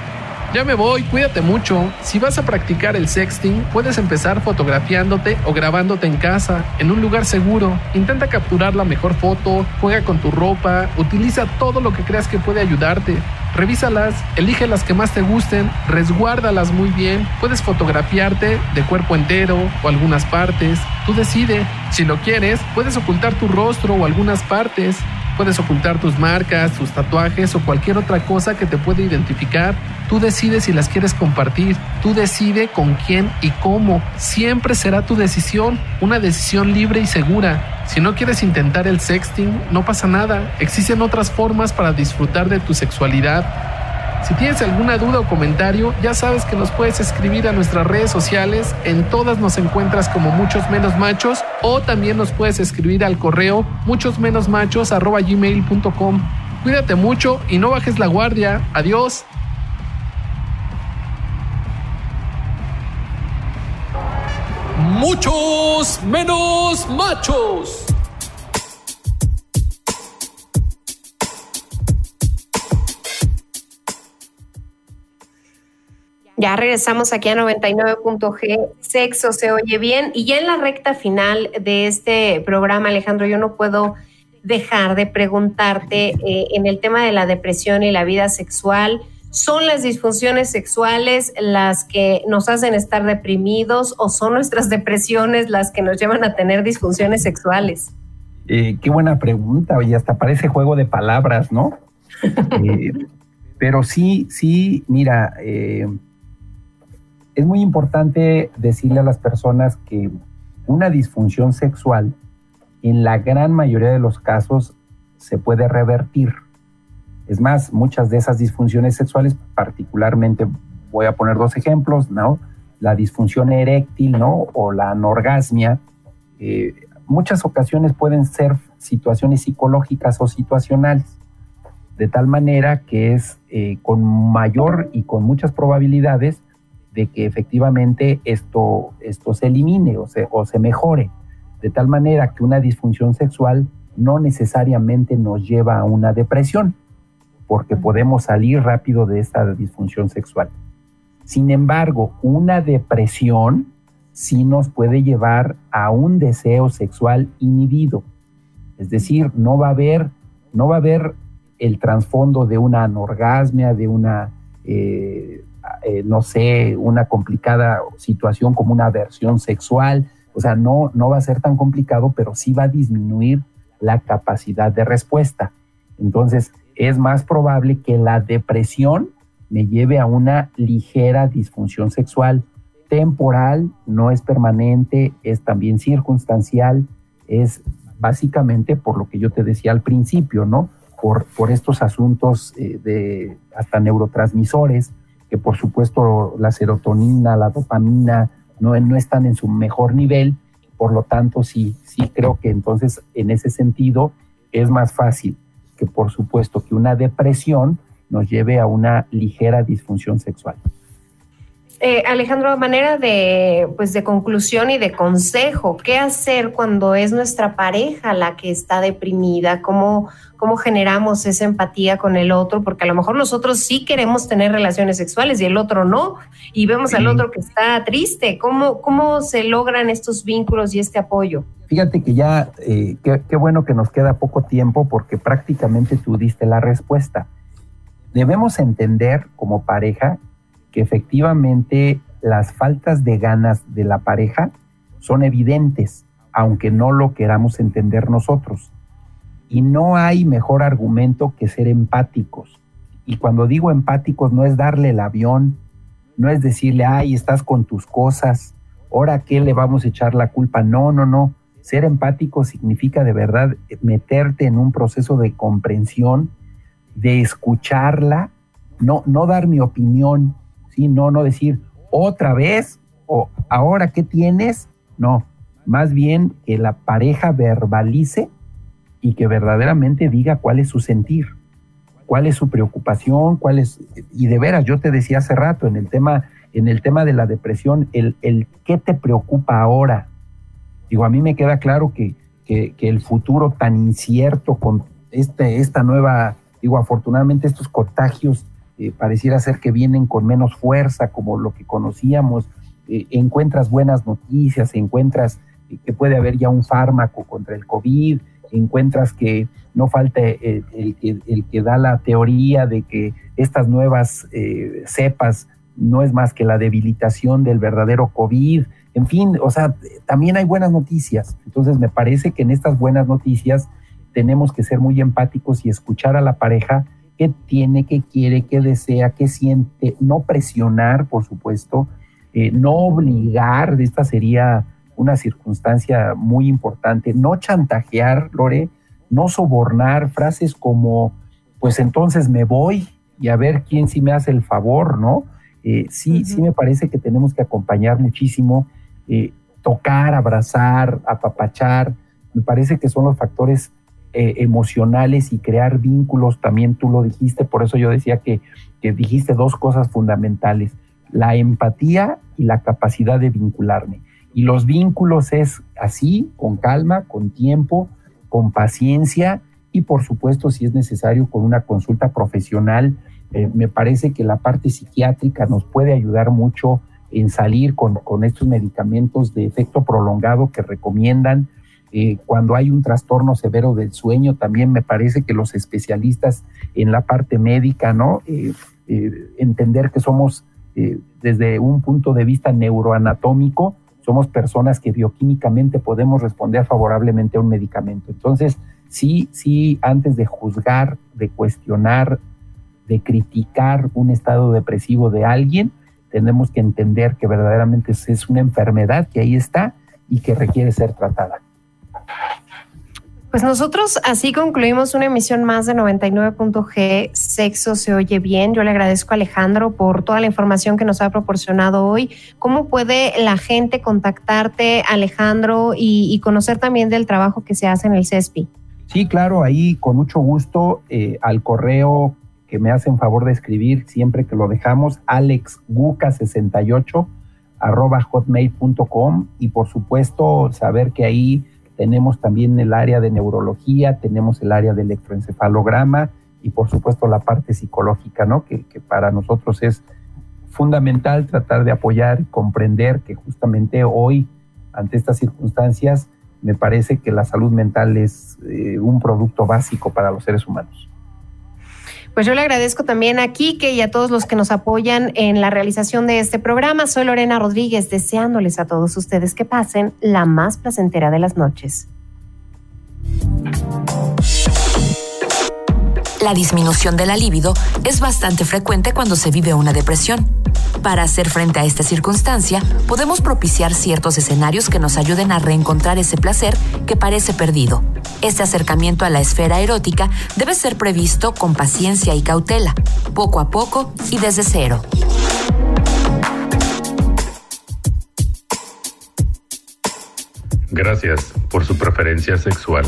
Ya me voy, cuídate mucho. Si vas a practicar el sexting, puedes empezar fotografiándote o grabándote en casa, en un lugar seguro. Intenta capturar la mejor foto, juega con tu ropa, utiliza todo lo que creas que puede ayudarte. Revísalas, elige las que más te gusten, resguárdalas muy bien. Puedes fotografiarte de cuerpo entero o algunas partes. Tú decide. Si lo quieres, puedes ocultar tu rostro o algunas partes. Puedes ocultar tus marcas, tus tatuajes o cualquier otra cosa que te pueda identificar. Tú decides si las quieres compartir. Tú decide con quién y cómo. Siempre será tu decisión. Una decisión libre y segura. Si no quieres intentar el sexting, no pasa nada. Existen otras formas para disfrutar de tu sexualidad. Si tienes alguna duda o comentario, ya sabes que nos puedes escribir a nuestras redes sociales. En todas nos encuentras como muchos menos machos o también nos puedes escribir al correo muchos menos machos gmail.com. Cuídate mucho y no bajes la guardia. Adiós. Muchos menos machos. Ya regresamos aquí a 99.g. Sexo se oye bien. Y ya en la recta final de este programa, Alejandro, yo no puedo dejar de preguntarte eh, en el tema de la depresión y la vida sexual. ¿Son las disfunciones sexuales las que nos hacen estar deprimidos o son nuestras [LAUGHS] depresiones las que nos llevan a tener disfunciones sexuales? Eh, qué buena pregunta, y hasta parece juego de palabras, ¿no? [LAUGHS] Eh, pero sí, sí, mira, es muy importante decirle a las personas que una disfunción sexual en la gran mayoría de los casos se puede revertir. Es más, muchas de esas disfunciones sexuales, particularmente voy a poner dos ejemplos, ¿no? La disfunción eréctil, ¿no? O la anorgasmia. Eh, muchas ocasiones pueden ser situaciones psicológicas o situacionales, de tal manera que es eh, con mayor y con muchas probabilidades de que efectivamente esto, esto se elimine o se, o se mejore, de tal manera que una disfunción sexual no necesariamente nos lleva a una depresión, porque podemos salir rápido de esta disfunción sexual. Sin embargo, una depresión sí nos puede llevar a un deseo sexual inhibido. Es decir, no va a haber, no va a haber el trasfondo de una anorgasmia, de una eh, eh, no sé, una complicada situación como una aversión sexual. O sea, no, no va a ser tan complicado, pero sí va a disminuir la capacidad de respuesta. Entonces, es más probable que la depresión me lleve a una ligera disfunción sexual temporal, no es permanente, es también circunstancial, es básicamente por lo que yo te decía al principio, ¿no? Por, por estos asuntos eh, de hasta neurotransmisores, que por supuesto la serotonina, la dopamina no, no están en su mejor nivel, por lo tanto sí, sí creo que entonces en ese sentido es más fácil que por supuesto que una depresión nos lleve a una ligera disfunción sexual. Eh, Alejandro, manera de, pues, de conclusión y de consejo, ¿qué hacer cuando es nuestra pareja la que está deprimida? ¿Cómo, ¿Cómo generamos esa empatía con el otro? Porque a lo mejor nosotros sí queremos tener relaciones sexuales y el otro no, y vemos al otro que está triste. ¿Cómo, ¿Cómo se logran estos vínculos y este apoyo? Fíjate que ya, eh, qué bueno que nos queda poco tiempo porque prácticamente tú diste la respuesta. Debemos entender como pareja que efectivamente las faltas de ganas de la pareja son evidentes, aunque no lo queramos entender nosotros. Y no hay mejor argumento que ser empáticos. Y cuando digo empáticos no es darle el avión, no es decirle, ay, estás con tus cosas, ahora qué le vamos a echar la culpa. No, no, no. Ser empático significa de verdad meterte en un proceso de comprensión, de escucharla, no, no dar mi opinión, ¿sí? No, no decir otra vez o ahora qué tienes, no, más bien que la pareja verbalice y que verdaderamente diga cuál es su sentir, cuál es su preocupación, cuál es, y de veras, yo te decía hace rato en el tema, en el tema de la depresión, el, el qué te preocupa ahora. Digo, a mí me queda claro que, que, que el futuro tan incierto con este, esta nueva, digo, afortunadamente estos contagios eh, pareciera ser que vienen con menos fuerza como lo que conocíamos, eh, encuentras buenas noticias, encuentras eh, que puede haber ya un fármaco contra el COVID, encuentras que no falta el, el, que da la teoría de que estas nuevas cepas no es más que la debilitación del verdadero COVID, en fin, o sea, también hay buenas noticias. Entonces me parece que en estas buenas noticias tenemos que ser muy empáticos y escuchar a la pareja qué tiene, qué quiere, qué desea, qué siente, no presionar, por supuesto, eh, no obligar, esta sería una circunstancia muy importante, no chantajear, Lore, no sobornar, frases como, pues entonces me voy, y a ver quién sí me hace el favor, ¿no? Eh, sí, sí me parece que tenemos que acompañar muchísimo, eh, tocar, abrazar, apapachar, me parece que son los factores eh, emocionales y crear vínculos, también tú lo dijiste, por eso yo decía que, que dijiste dos cosas fundamentales, la empatía y la capacidad de vincularme. Y los vínculos es así, con calma, con tiempo, con paciencia y por supuesto si es necesario con una consulta profesional. Eh, me parece que la parte psiquiátrica nos puede ayudar mucho en salir con, con estos medicamentos de efecto prolongado que recomiendan. Eh, cuando hay un trastorno severo del sueño, también me parece que los especialistas en la parte médica, ¿no? Eh, entender que somos desde un punto de vista neuroanatómico, somos personas que bioquímicamente podemos responder favorablemente a un medicamento. Entonces, sí, sí, antes de juzgar, de cuestionar, de criticar un estado depresivo de alguien, tenemos que entender que verdaderamente es una enfermedad que ahí está y que requiere ser tratada. Pues nosotros así concluimos una emisión más de 99.g. Sexo se oye bien. Yo le agradezco a Alejandro por toda la información que nos ha proporcionado hoy. ¿Cómo puede la gente contactarte, Alejandro, y, conocer también del trabajo que se hace en el CESPI? Sí, claro, ahí con mucho gusto eh, al correo que me hacen favor de escribir siempre que lo dejamos, alexguca68 arroba hotmail.com y por supuesto saber que ahí tenemos también el área de neurología, tenemos el área de electroencefalograma y por supuesto la parte psicológica, ¿no? Que, para nosotros es fundamental tratar de apoyar y comprender que justamente hoy, ante estas circunstancias, me parece que la salud mental es eh, un producto básico para los seres humanos. Pues yo le agradezco también a Quique y a todos los que nos apoyan en la realización de este programa. Soy Lorena Rodríguez, deseándoles a todos ustedes que pasen la más placentera de las noches. La disminución de la libido es bastante frecuente cuando se vive una depresión. Para hacer frente a esta circunstancia, podemos propiciar ciertos escenarios que nos ayuden a reencontrar ese placer que parece perdido. Este acercamiento a la esfera erótica debe ser previsto con paciencia y cautela, poco a poco y desde cero. Gracias por su preferencia sexual.